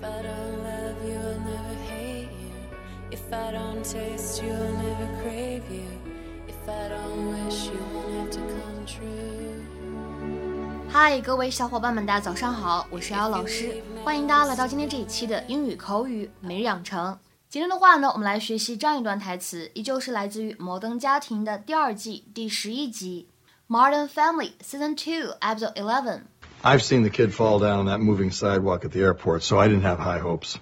If I don't love you, I'll never hate you. If I don't taste you, I'll never crave you. If I don't wish you, won't have to come true. 嗨，各位小伙伴们，大家早上好，我是瑶老师，欢迎大家来到今天这一期的英语口语每日养成。今天的话呢，我们来学习这样一段台词，依旧是来自于《摩登家庭》的第二季第十一集，《Modern Family》Season Two Episode Eleven。I've seen the kid fall down on that moving sidewalk at the airport, so I didn't have high hopes.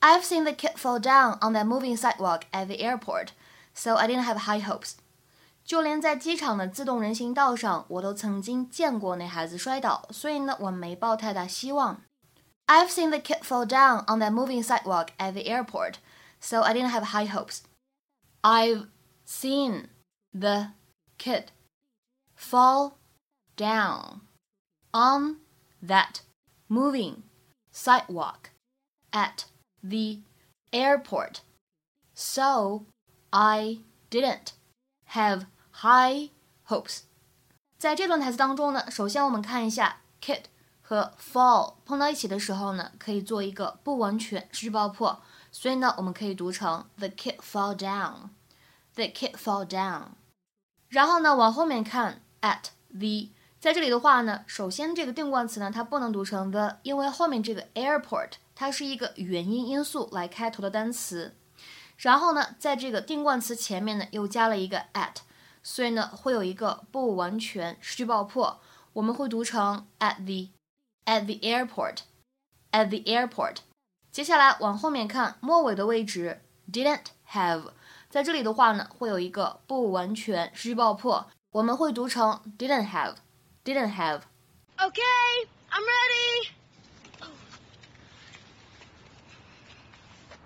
I've seen the kid fall down on that moving sidewalk at the airport, so I didn't have high hopes. 就连在机场的自动人行道上，我都曾经见过那孩子摔倒，所以呢，我没抱太大希望。I've seen the kid fall down on that moving sidewalk at the airport, so I didn't have high hopes. I've seen the kid fall down on that moving sidewalk at the airport. So I didn't have high hopes. 在这段台词当中呢，首先我们看一下 kid 和 fall 碰到一起的时候呢，可以做一个不完全失去爆破，所以呢，我们可以读成 the kid fall down，the kid fall down。然后呢，往后面看 at the 在这里的话呢，首先这个定冠词呢，它不能读成 the，因为后面这个 airport 它是一个元音因素来开头的单词，然后呢，在这个定冠词前面呢又加了一个 at，所以呢会有一个不完全失去爆破，我们会读成 at the，at the airport，at the airport。接下来往后面看末尾的位置 didn't have，在这里的话呢会有一个不完全失去爆破，我们会读成 didn't have。Didn't have. Okay, I'm ready.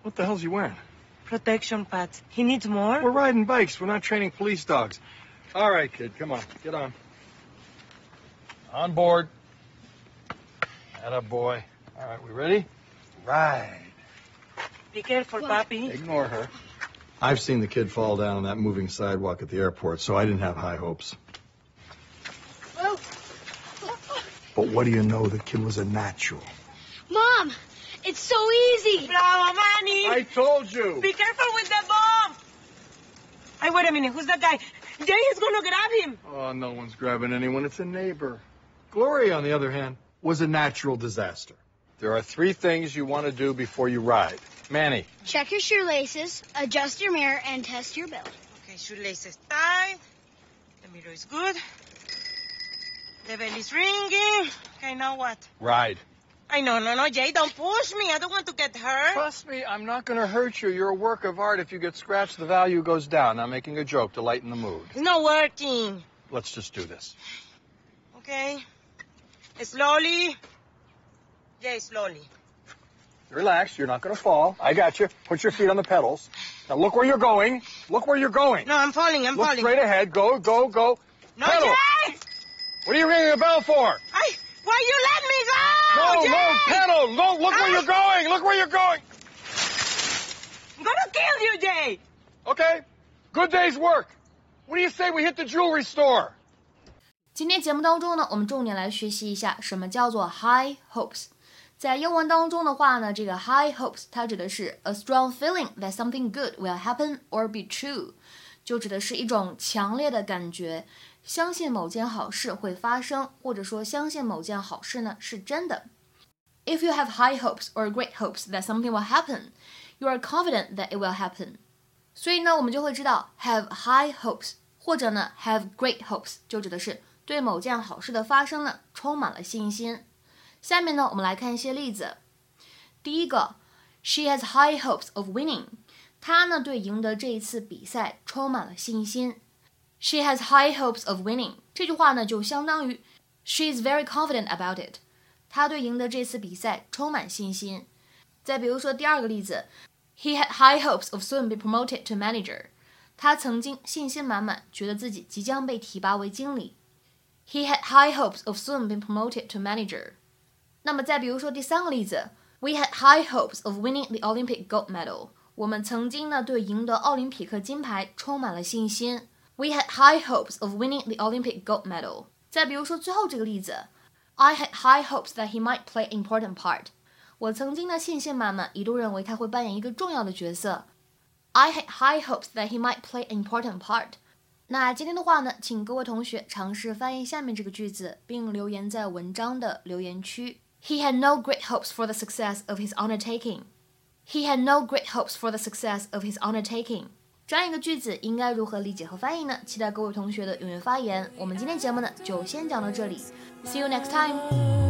What the hell's he wearing? Protection pads. He needs more? We're riding bikes. We're not training police dogs. All right, kid, come on. Get on. On board. Atta boy. All right, we ready? Ride. Be careful, Papi. Ignore her. I've seen the kid fall down on that moving sidewalk at the airport, so I didn't have high hopes. Oh, But what do you know? The kid was a natural. Mom, it's so easy. Bravo, Manny! I told you. Be careful with the bomb! Hey, wait a minute. Who's that guy? Jay is gonna grab him. Oh, no one's grabbing anyone. It's a neighbor. Gloria, on the other hand, was a natural disaster. There are three things you want to do before you ride. Manny, Check your shoelaces, adjust your mirror, and test your belt. Okay, shoelaces tied. The mirror is good. The bell is ringing. Okay, now what? ride. I know, no, no, Jay, don't push me. I don't want to get hurt. Trust me, I'm not going to hurt you. You're a work of art. If you get scratched, the value goes down. I'm making a joke to lighten the mood. It's not working. Let's just do this. Okay. Slowly. Jay, slowly. Relax. You're not going to fall. I got you. Put your feet on the pedals. Now look where you're going. Look where you're going. No, I'm falling, I'm look falling. straight ahead. Go, go, go. No, pedal. Jay! What are you ringing a bell for? I, why you let me go? No, Jay! no, pedal. No, look where Ah! you're going. Look where you're going. I'm gonna kill you, Jay. Okay. Good day's work. What do you say we hit the jewelry store? 今天节目当中呢，我们重点来学习一下什么叫做 high hopes。在英文当中的话呢，这个 high hopes 它指的是 a strong feeling that something good will happen or be true，就指的是一种强烈的感觉， 相信某件好事会发生，或者说相信某件好事呢是真的。If you have high hopes or great hopes that something will happen, you are confident that it will happen。所以呢，我们就会知道 have high hopes 或者呢 have great hopes 就指的是对某件好事的发生呢充满了信心。下面呢，我们来看一些例子。第一个，She has high hopes of winning。她呢对赢得这一次比赛充满了信心。She has high hopes of winning。这句话呢就相当于 She is very confident about it。她对赢得这次比赛充满信心。再比如说第二个例子，He had high hopes of soon be promoted to manager。他曾经信心满满，觉得自己即将被提拔为经理。He had high hopes of soon being promoted to manager。那么再比如说第三个例子，We had high hopes of winning the Olympic gold medal。我们曾经呢对赢得奥林匹克金牌充满了信心。 We had high hopes of winning the Olympic gold medal。再比如说最后这个例子，I had high hopes that he might play an important part。 我曾经的信心满满，一度认为他会扮演一个重要的角色。I had high hopes that he might play an important part。那今天的话呢，请各位同学尝试翻译下面这个句子，并留言在文章的留言区。He had no great hopes for the success of his undertaking. He had no great hopes for the success of his undertaking. 这样一个句子应该如何理解和翻译呢？期待各位同学的踊跃发言。我们今天节目呢就先讲到这里，See you next time。